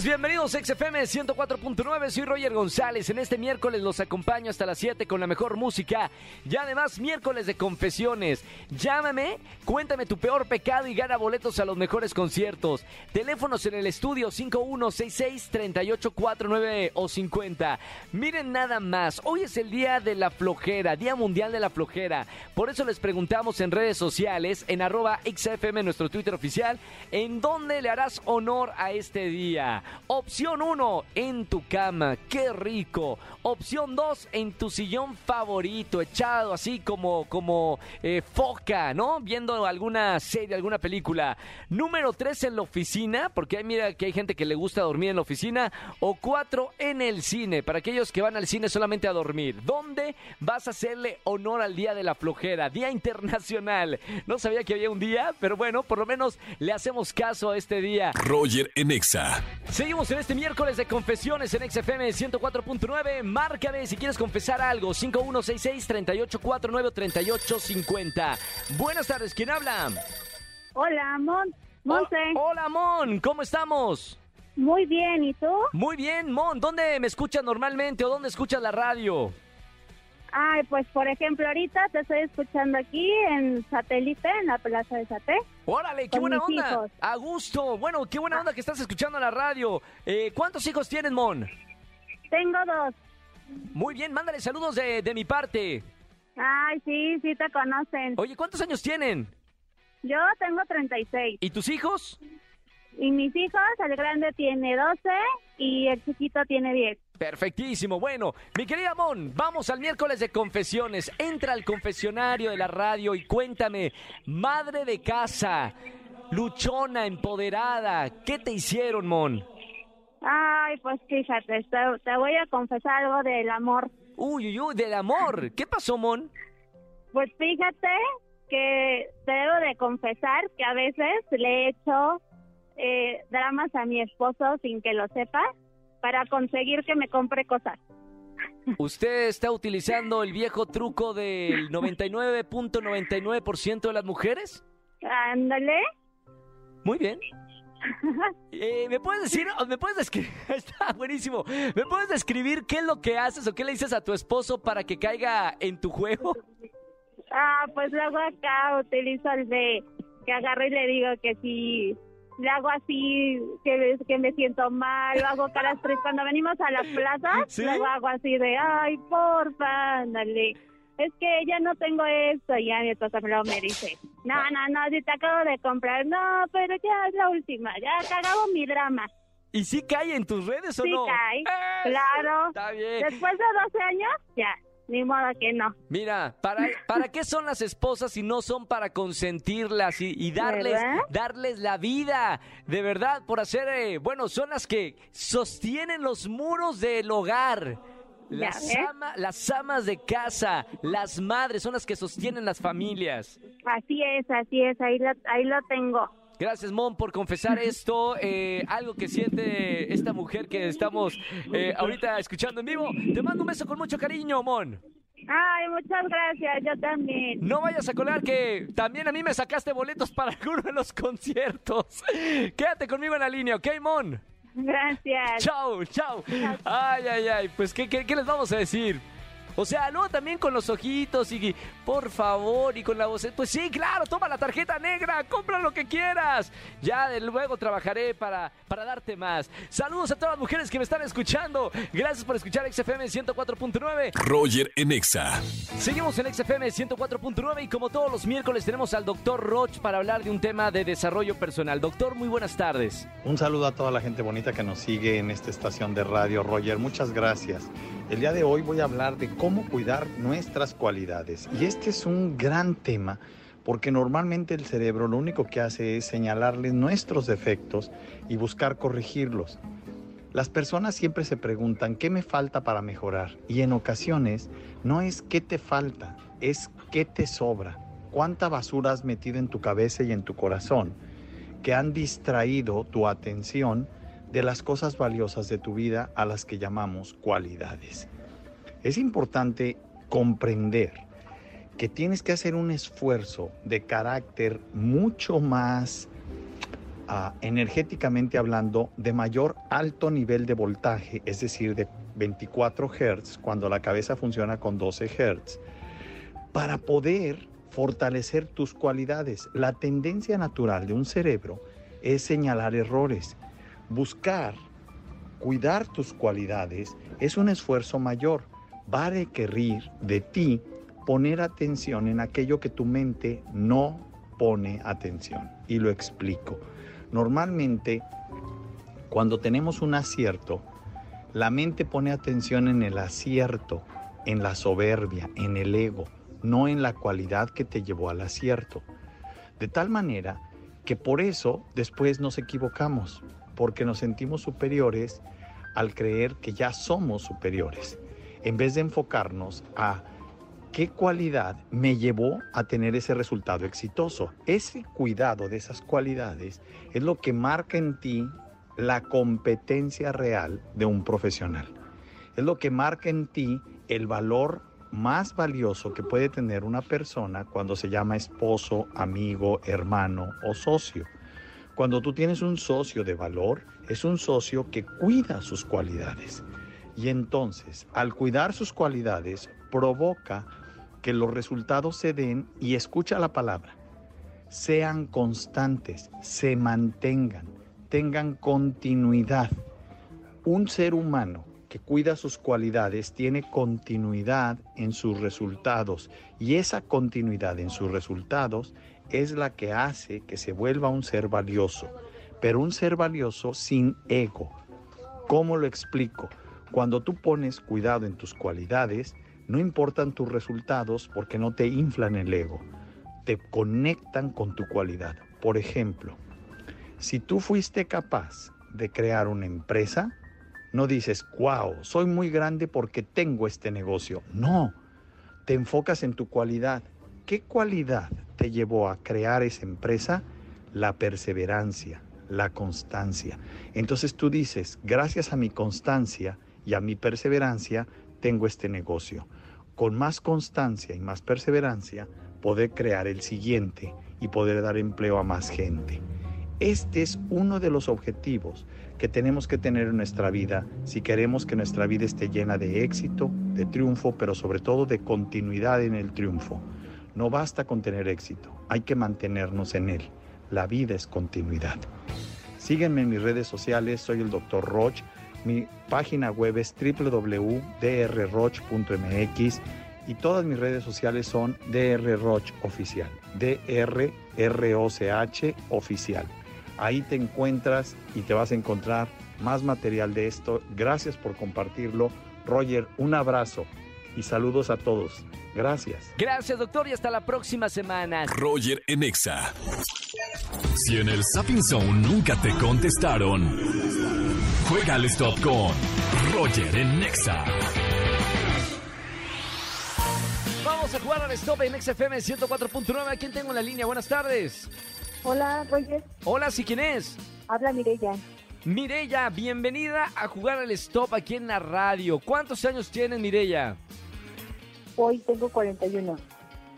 Bienvenidos a XFM 104.9, soy Roger González. En este miércoles los acompaño hasta las 7 con la mejor música y además miércoles de confesiones. Llámame, cuéntame tu peor pecado y gana boletos a los mejores conciertos. Teléfonos en el estudio 5166-3849 o 50. Miren nada más, hoy es el día de la flojera, Día Mundial de la Flojera. Por eso les preguntamos en redes sociales, en arroba XFM, nuestro Twitter oficial, en dónde le harás honor a este día. Opción 1, en tu cama, qué rico. Opción 2, en tu sillón favorito, echado así como, como eh, foca, ¿no? Viendo alguna serie, alguna película. Número 3, en la oficina, porque mira que hay gente que le gusta dormir en la oficina. O 4, en el cine, para aquellos que van al cine solamente a dormir. ¿Dónde vas a hacerle honor al Día de la Flojera? Día Internacional. No sabía que había un día, pero bueno, por lo menos le hacemos caso a este día. Roger en Exa. Seguimos en este miércoles de confesiones en XFM 104.9. Márcame si quieres confesar algo. 5166-3849-3850. Buenas tardes, ¿quién habla? Hola, Mon. Monse. Oh, hola, Mon, ¿cómo estamos? Muy bien, ¿y tú? Muy bien, Mon. ¿Dónde me escuchas normalmente o dónde escuchas la radio? Ay, pues por ejemplo, ahorita te estoy escuchando aquí en satélite, en la plaza de Saté. Órale, qué buena onda. hijos. A gusto. Bueno, qué buena onda que estás escuchando la radio. Eh, ¿Cuántos hijos tienes, Mon? Tengo dos. Muy bien, mándale saludos de, de mi parte. Ay, sí, sí te conocen. Oye, ¿cuántos años tienen? Yo tengo 36. ¿Y tus hijos? Y mis hijos, el grande tiene 12 y el chiquito tiene 10. Perfectísimo. Bueno, mi querida Mon, vamos al miércoles de confesiones. Entra al confesionario de la radio y cuéntame, madre de casa, luchona, empoderada, ¿qué te hicieron, Mon? Ay, pues fíjate, te, te voy a confesar algo del amor. Uy, uy, uy, del amor. ¿Qué pasó, Mon? Pues fíjate que te debo de confesar que a veces le he hecho eh, dramas a mi esposo sin que lo sepa para conseguir que me compre cosas. ¿Usted está utilizando el viejo truco del 99.99% de las mujeres? Ándale. Muy bien. Eh, ¿Me puedes decir, me puedes describir, está buenísimo, ¿me puedes describir qué es lo que haces o qué le dices a tu esposo para que caiga en tu juego? Ah, pues luego acá utilizo el de que agarro y le digo que si le hago así, que, que me siento mal, o hago caras tristes. Cuando venimos a la plaza, ¿Sí? luego hago así de, ay, porfa, ándale. Es que ya no tengo esto, y ya mi esposa me lo me dice, no, no, no, si te acabo de comprar, no, pero ya es la última, ya cagado mi drama. ¿Y sí cae en tus redes o Sí no? cae, ¡Eso! claro. Está bien. Después de 12 años, ya, ni modo que no. Mira, ¿para, ¿para qué son las esposas si no son para consentirlas y, y darles, ¿Verdad? darles la vida? De verdad, por hacer, eh, bueno, son las que sostienen los muros del hogar. Las, ama- las amas de casa, las madres, son las que sostienen las familias. Así es, así es, ahí lo, ahí lo tengo. Gracias, Mon, por confesar esto. eh, algo que siente esta mujer que estamos eh, ahorita escuchando en vivo. Te mando un beso con mucho cariño, Mon. Ay, muchas gracias, yo también. No vayas a colar que también a mí me sacaste boletos para alguno de los conciertos. Quédate conmigo en la línea, ¿ok, Mon? Gracias. Chao, chao. Ay, ay, ay. Pues, ¿qué, qué, qué les vamos a decir? O sea, luego también con los ojitos y por favor y con la voz. Pues sí, claro, toma la tarjeta negra, compra lo que quieras. Ya de luego trabajaré para, para darte más. Saludos a todas las mujeres que me están escuchando. Gracias por escuchar XFM 104.9. Roger en Exa. Seguimos en XFM 104.9 y como todos los miércoles tenemos al doctor Roch para hablar de un tema de desarrollo personal. Doctor, muy buenas tardes. Un saludo a toda la gente bonita que nos sigue en esta estación de radio, Roger. Muchas gracias. El día de hoy voy a hablar de cómo cuidar nuestras cualidades. Y este es un gran tema porque normalmente el cerebro lo único que hace es señalarles nuestros defectos y buscar corregirlos. Las personas siempre se preguntan qué me falta para mejorar y en ocasiones no es qué te falta, es qué te sobra, cuánta basura has metido en tu cabeza y en tu corazón que han distraído tu atención de las cosas valiosas de tu vida a las que llamamos cualidades. Es importante comprender que tienes que hacer un esfuerzo de carácter mucho más ah, energéticamente hablando, de mayor alto nivel de voltaje, es decir, de 24 Hz, cuando la cabeza funciona con 12 Hz, para poder fortalecer tus cualidades. La tendencia natural de un cerebro es señalar errores. Buscar, cuidar tus cualidades es un esfuerzo mayor. Va a requerir de ti poner atención en aquello que tu mente no pone atención. Y lo explico. Normalmente, cuando tenemos un acierto, la mente pone atención en el acierto, en la soberbia, en el ego, no en la cualidad que te llevó al acierto. De tal manera que por eso después nos equivocamos, porque nos sentimos superiores al creer que ya somos superiores, en vez de enfocarnos a qué cualidad me llevó a tener ese resultado exitoso. Ese cuidado de esas cualidades es lo que marca en ti la competencia real de un profesional. Es lo que marca en ti el valor más valioso que puede tener una persona cuando se llama esposo, amigo, hermano o socio. Cuando tú tienes un socio de valor, es un socio que cuida sus cualidades. Y entonces, al cuidar sus cualidades, provoca que los resultados se den y escucha la palabra. Sean constantes, se mantengan, tengan continuidad. Un ser humano que cuida sus cualidades tiene continuidad en sus resultados y esa continuidad en sus resultados es la que hace que se vuelva un ser valioso, pero un ser valioso sin ego. ¿Cómo lo explico? Cuando tú pones cuidado en tus cualidades, no importan tus resultados porque no te inflan el ego, te conectan con tu cualidad. Por ejemplo, si tú fuiste capaz de crear una empresa, no dices, wow, soy muy grande porque tengo este negocio. No, te enfocas en tu cualidad. ¿Qué cualidad te llevó a crear esa empresa? La perseverancia, la constancia. Entonces tú dices, gracias a mi constancia y a mi perseverancia, tengo este negocio con más constancia y más perseverancia, poder crear el siguiente y poder dar empleo a más gente. Este es uno de los objetivos que tenemos que tener en nuestra vida si queremos que nuestra vida esté llena de éxito, de triunfo, pero sobre todo de continuidad en el triunfo. No basta con tener éxito, hay que mantenernos en él. La vida es continuidad. Sígueme en mis redes sociales, soy el Dr. Roch mi página web es www.drroch.mx y todas mis redes sociales son drroch oficial, D-R-R-O-C-H oficial. Ahí te encuentras y te vas a encontrar más material de esto. Gracias por compartirlo. Roger, un abrazo y saludos a todos. Gracias. Gracias, doctor, y hasta la próxima semana. Roger Enexa. Si en el Sapping Zone nunca te contestaron. Juega al stop con Roger en Nexa. Vamos a jugar al stop en XFM 104.9. ¿A quién tengo en la línea? Buenas tardes. Hola, Roger. Hola, ¿sí quién es? Habla Mirella. Mirella, bienvenida a jugar al stop aquí en la radio. ¿Cuántos años tienes, Mirella? Hoy tengo 41.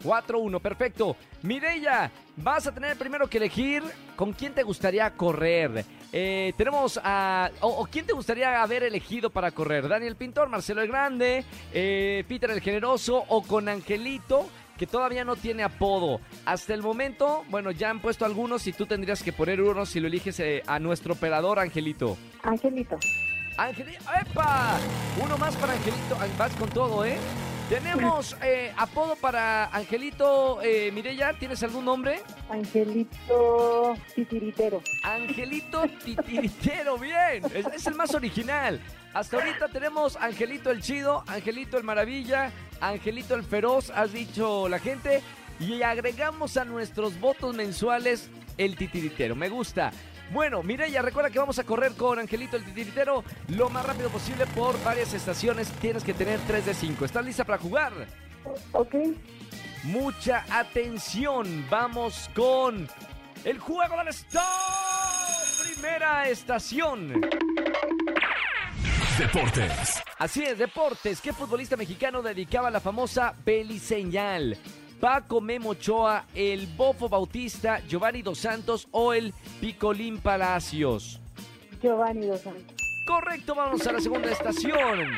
4-1, perfecto. Mireya, vas a tener primero que elegir con quién te gustaría correr. Eh, tenemos a. O, quién te gustaría haber elegido para correr? ¿Daniel Pintor, Marcelo el Grande, eh, Peter el Generoso o con Angelito? que todavía no tiene apodo. Hasta el momento, bueno, ya han puesto algunos y tú tendrías que poner uno si lo eliges eh, a nuestro operador, Angelito. Angelito. Angelito, ¡epa! Uno más para Angelito. Vas con todo, ¿eh? Tenemos eh, apodo para Angelito eh, Mirella. ¿Tienes algún nombre? Angelito Titiritero. Angelito Titiritero, bien. Es, el más original. Hasta ahorita tenemos Angelito el Chido, Angelito el Maravilla, Angelito el Feroz, has dicho la gente. Y agregamos a nuestros votos mensuales el Titiritero. Me gusta. Bueno, Mireya, recuerda que vamos a correr con Angelito el titiritero lo más rápido posible por varias estaciones. Tienes que tener 3 de 5. ¿Estás lista para jugar? Ok. Mucha atención. Vamos con el juego del stop. Primera estación. Deportes. Así es, deportes. ¿Qué futbolista mexicano dedicaba la famosa beliseñal? Paco Memo Ochoa, el Bofo Bautista, Giovanni Dos Santos o el Picolín Palacios. Giovanni Dos Santos. Correcto, vamos a la segunda estación.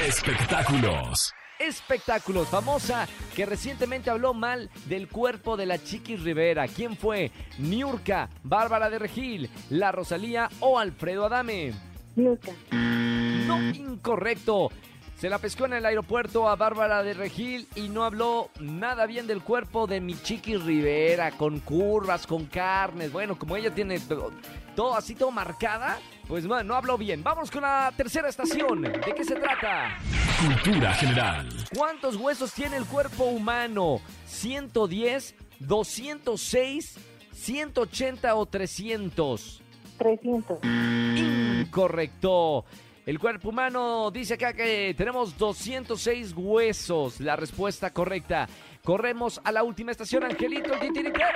Espectáculos. Espectáculos, famosa que recientemente habló mal del cuerpo de la Chiquis Rivera. ¿Quién fue? Niurka, Bárbara de Regil, La Rosalía o Alfredo Adame. Niurka. No, incorrecto. Se la pescó en el aeropuerto a Bárbara de Regil y no habló nada bien del cuerpo de mi Chiquis Rivera, con curvas, con carnes. Bueno, como ella tiene todo, todo así, todo marcada, pues bueno, no habló bien. Vamos con la tercera estación. ¿De qué se trata? Cultura general. ¿Cuántos huesos tiene el cuerpo humano? ¿110, 206, 180 o 300? 300. Incorrecto. El cuerpo humano dice acá que tenemos 206 huesos. La respuesta correcta. Corremos a la última estación, Angelito, el titiritero.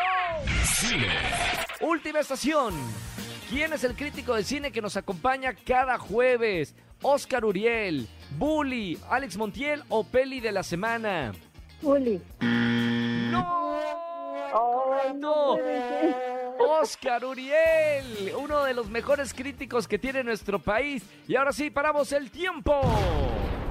Cine. Última estación. ¿Quién es el crítico de cine que nos acompaña cada jueves? Oscar Uriel, Bully, Alex Montiel o Peli de la semana. Uli. ¡No! Ay, No. Oscar Uriel, uno de los mejores críticos que tiene nuestro país. Y ahora sí, paramos el tiempo.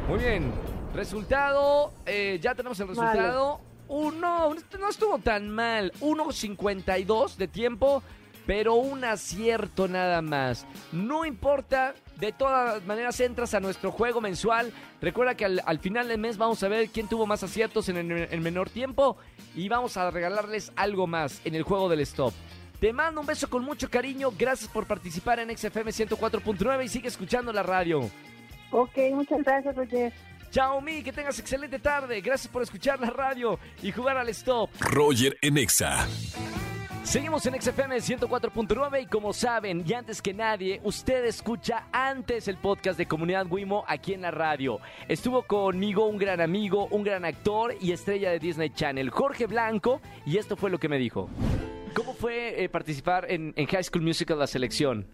Muy bien. Resultado, eh, ya tenemos el resultado. Uno, no estuvo tan mal. 1.52 de tiempo, pero un acierto nada más. No importa, de todas maneras entras a nuestro juego mensual. Recuerda que al, al final del mes vamos a ver quién tuvo más aciertos en el en menor tiempo y vamos a regalarles algo más en el juego del stop. Te mando un beso con mucho cariño. Gracias por participar en XFM 104.9 y sigue escuchando la radio. Ok, muchas gracias, Roger. Chao, Mi, que tengas excelente tarde. Gracias por escuchar la radio y jugar al stop. Roger en Exa. Seguimos en XFM 104.9 y como saben, y antes que nadie, usted escucha antes el podcast de Comunidad Wimo aquí en la radio. Estuvo conmigo un gran amigo, un gran actor y estrella de Disney Channel, Jorge Blanco, y esto fue lo que me dijo. ¿Cómo fue eh, participar en, High School Musical, la selección?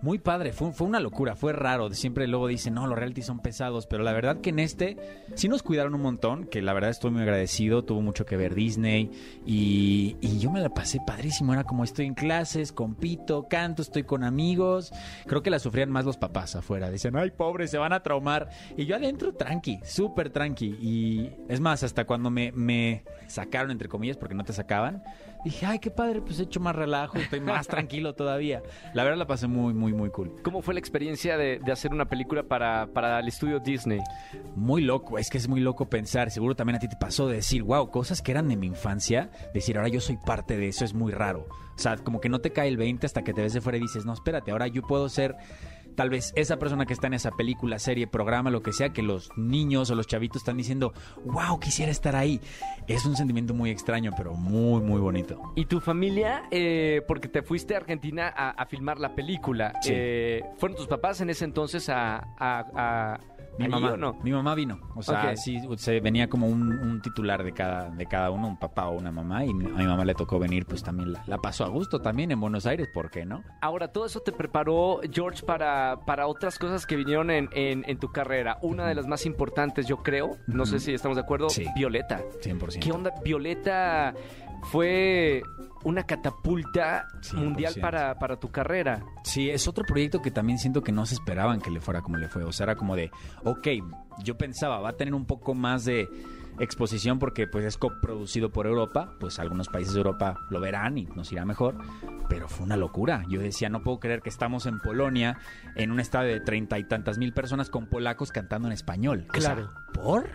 Muy padre, fue, una locura, fue raro. Siempre luego dicen, no, los reality son pesados, pero la verdad que en este sí nos cuidaron un montón, que la verdad estoy muy agradecido, tuvo mucho que ver Disney y, yo me la pasé padrísimo, era como estoy en clases, compito, canto, estoy con amigos. Creo que la sufrían más los papás afuera, dicen, ay, pobre, se van a traumar. Y yo adentro, tranqui, súper tranqui. Y es más, hasta cuando me sacaron, entre comillas, porque no te sacaban, dije, ay, qué padre, pues he hecho más relajo, estoy más tranquilo todavía. La verdad la pasé muy, muy, muy cool. ¿Cómo fue la experiencia de, de hacer una película para, para el estudio Disney? Muy loco, es que es muy loco pensar, seguro también a ti te pasó de decir, wow, cosas que eran de mi infancia, decir, ahora yo soy parte de eso, es muy raro. O sea, como que no te cae el 20 hasta que te ves de fuera y dices, no, espérate, ahora yo puedo ser tal vez esa persona que está en esa película, serie, programa, lo que sea, que los niños o los chavitos están diciendo, wow, quisiera estar ahí. Es un sentimiento muy extraño, pero muy, muy bonito. ¿Y tu familia, eh, porque te fuiste a Argentina a, a filmar la película, Sí. eh, fueron tus papás en ese entonces a... a- a- Mi mamá, no? mi mamá vino, o sea, sí, se venía como un, un titular de cada, de cada uno, un papá o una mamá, y a mi mamá le tocó venir, pues también la, la pasó a gusto también en Buenos Aires, ¿por qué no? Ahora, todo eso te preparó, George, para, para otras cosas que vinieron en, en- en tu carrera. Una de las más importantes, yo creo, no sé si estamos de acuerdo, Sí. Violeta. 100%. ¿Qué onda? Violeta fue una catapulta 100%. mundial para, para tu carrera. Sí, es otro proyecto que también siento que no se esperaban que le fuera como le fue. O sea, era como de, ok, yo pensaba, va a tener un poco más de exposición porque pues es coproducido por Europa, pues algunos países de Europa lo verán y nos irá mejor, pero fue una locura. Yo decía, no puedo creer que estamos en Polonia, en un estadio de treinta y tantas mil personas con polacos cantando en español. O sea, Claro. ¿por?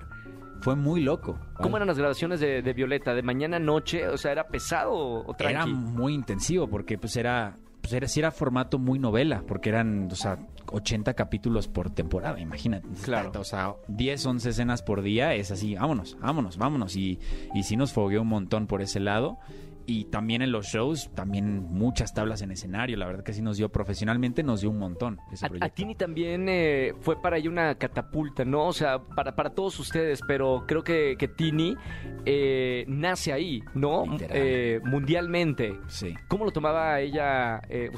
Fue muy loco. ¿Cómo eran las grabaciones de, de Violeta? ¿De mañana a noche? O sea, ¿era pesado o Era muy intensivo porque pues era pues era, sí era formato muy novela, porque eran, o sea, 80 capítulos por temporada, imagínate. Claro. O sea, 10, 11 escenas por día es así, vámonos, vámonos, vámonos. Y, y sí nos fogueó un montón por ese lado. Y también en los shows, también muchas tablas en escenario. La verdad que sí nos dio profesionalmente, nos dio un montón ese A, a proyecto. Tini también eh, fue para ella una catapulta, ¿no? O sea, para, para todos ustedes, pero creo que, que Tini eh, nace ahí, ¿no? Eh, mundialmente. Sí. ¿Cómo lo tomaba ella? Eh,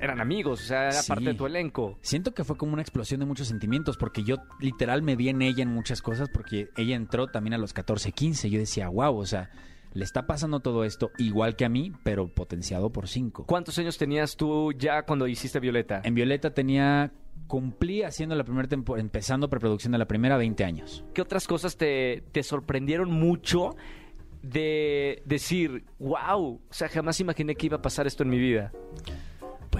eran amigos, o sea, era Sí. parte de tu elenco. Siento que fue como una explosión de muchos sentimientos, porque yo literal me vi en ella en muchas cosas, porque ella entró también a los 14, 15. Yo decía, wow, o sea, le está pasando todo esto igual que a mí, pero potenciado por 5. ¿Cuántos años tenías tú ya cuando hiciste Violeta? En Violeta tenía, cumplí haciendo la primera temporada, empezando preproducción de la primera 20 años. ¿Qué otras cosas te, te sorprendieron mucho de decir, wow, o sea, jamás imaginé que iba a pasar esto en mi vida?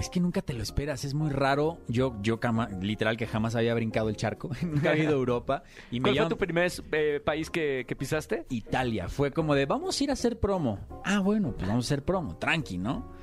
Pues que nunca te lo esperas, es muy raro. Yo, yo cama- literal que jamás había brincado el charco, nunca había ido a Europa. Y me ¿Cuál fue tu primer eh, país que, que pisaste? Italia. Fue como de, vamos a ir a hacer promo. Ah, bueno, pues vamos a hacer promo, tranqui, ¿no?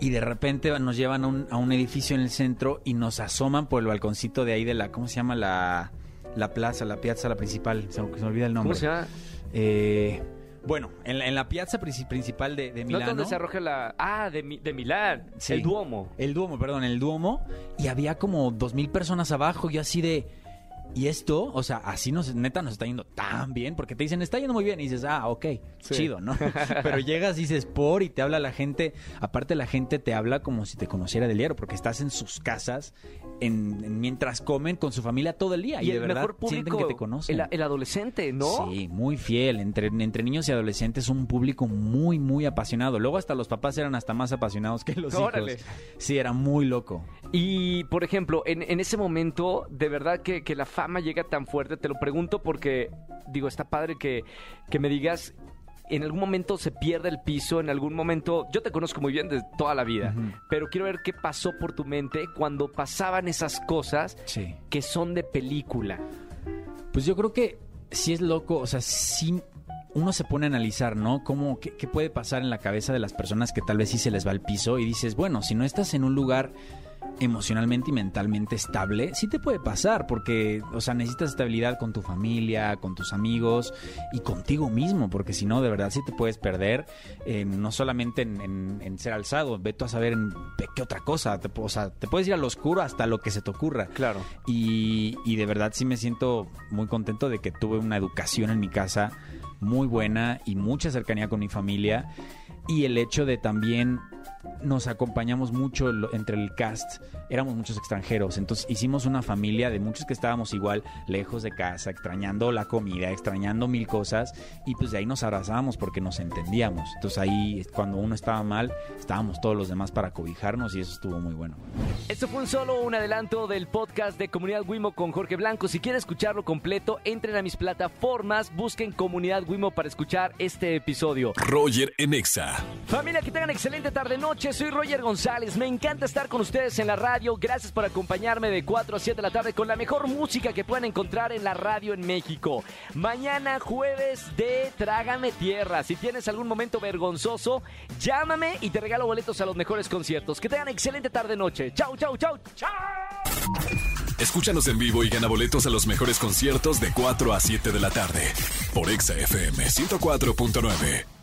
Y de repente nos llevan a un, a un edificio en el centro y nos asoman por el balconcito de ahí de la, ¿cómo se llama? La, la plaza, la piazza, la principal. Se, me- se me olvida el nombre. ¿Cómo se llama? Eh, bueno, en la, en la piazza princi- principal de, de ¿No es Milano. donde se arroja la... Ah, de, Mi- de Milán, Sí. el Duomo. El Duomo, perdón, el Duomo. Y había como dos mil personas abajo. Yo así de. ¿Y esto? O sea, así nos, neta nos está yendo tan bien. Porque te dicen, está yendo muy bien. Y dices, ah, ok, Sí. chido, ¿no? Pero llegas y dices, por, y te habla la gente. Aparte, la gente te habla como si te conociera del diario. Porque estás en sus casas en, en- mientras comen con su familia todo el día. Y, Y, de verdad sienten que te conocen. el, el adolescente, ¿no? Sí, muy fiel. Entre, entre niños y adolescentes, un público muy, muy apasionado. Luego hasta los papás eran hasta más apasionados que los Órale. hijos. Sí, era muy loco. Y, por ejemplo, en, en ese momento, de verdad que, que la fama llega tan fuerte, te lo pregunto porque, digo, está padre que, que me digas, en algún momento se pierde el piso, en algún momento, yo te conozco muy bien de toda la vida, pero quiero ver qué pasó por tu mente cuando pasaban esas cosas Sí. que son de película. Pues yo creo que sí es loco, o sea, sí uno se pone a analizar, ¿no? ¿Cómo, qué, qué puede pasar en la cabeza de las personas que tal vez sí se les va el piso y dices, bueno, si no estás en un lugar emocionalmente y mentalmente estable, sí te puede pasar, porque, o sea, necesitas estabilidad con tu familia, con tus amigos y contigo mismo, porque si no, de verdad sí te puedes perder, eh, no solamente en, en- en ser alzado, ve tú a saber en qué otra cosa, te, o sea, te puedes ir al oscuro hasta lo que se te ocurra. Claro. Y, y de verdad sí me siento muy contento de que tuve una educación en mi casa muy buena y mucha cercanía con mi familia. Y el hecho de también nos acompañamos mucho lo- entre el cast, éramos muchos extranjeros, entonces hicimos una familia de muchos que estábamos igual lejos de casa, extrañando la comida, extrañando mil cosas y pues de ahí nos abrazábamos porque nos entendíamos. Entonces ahí cuando uno estaba mal, estábamos todos los demás para cobijarnos y eso estuvo muy bueno. Esto fue un solo un adelanto del podcast de Comunidad Wimo con Jorge Blanco. Si quieren escucharlo completo, entren a mis plataformas, busquen Comunidad Wimo para escuchar este episodio. Roger en Exa. Familia, que tengan excelente Soy Roger González. Me encanta estar con ustedes en la radio. Gracias por acompañarme de 4 a 7 de la tarde con la mejor música que puedan encontrar en la radio en México. Mañana jueves de Trágame Tierra. Si tienes algún momento vergonzoso, llámame y te regalo boletos a los mejores conciertos. Que tengan excelente tarde-noche. Chau, chau, chau, chau. Escúchanos en vivo y gana boletos a los mejores conciertos de 4 a 7 de la tarde. Por Exa FM 104.9.